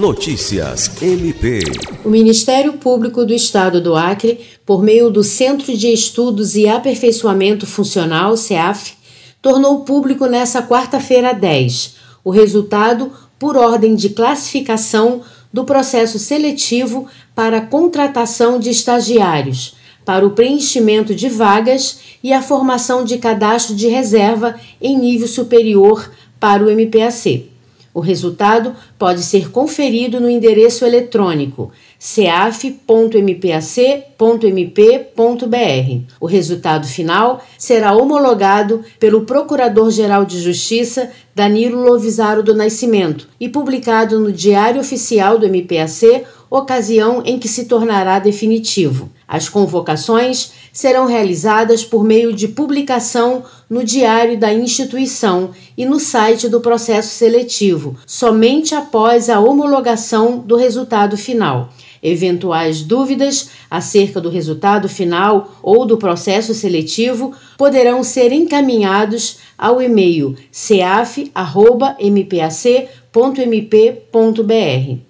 Notícias MP. O Ministério Público do Estado do Acre, por meio do Centro de Estudos e Aperfeiçoamento Funcional, CEAF, tornou público nesta quarta-feira 10 o resultado por ordem de classificação do processo seletivo para contratação de estagiários, para o preenchimento de vagas e a formação de cadastro de reserva em nível superior para o MPAC. O resultado pode ser conferido no endereço eletrônico caf.mpac.mp.br. O resultado final será homologado pelo Procurador-Geral de Justiça Danilo Lovisaro do Nascimento e publicado no Diário Oficial do MPAC, ocasião em que se tornará definitivo. As convocações serão realizadas por meio de publicação no Diário da instituição e no site do processo seletivo, somente após a homologação do resultado final. Eventuais dúvidas acerca do resultado final ou do processo seletivo poderão ser encaminhados ao e-mail ceaf.mpac.mp.br.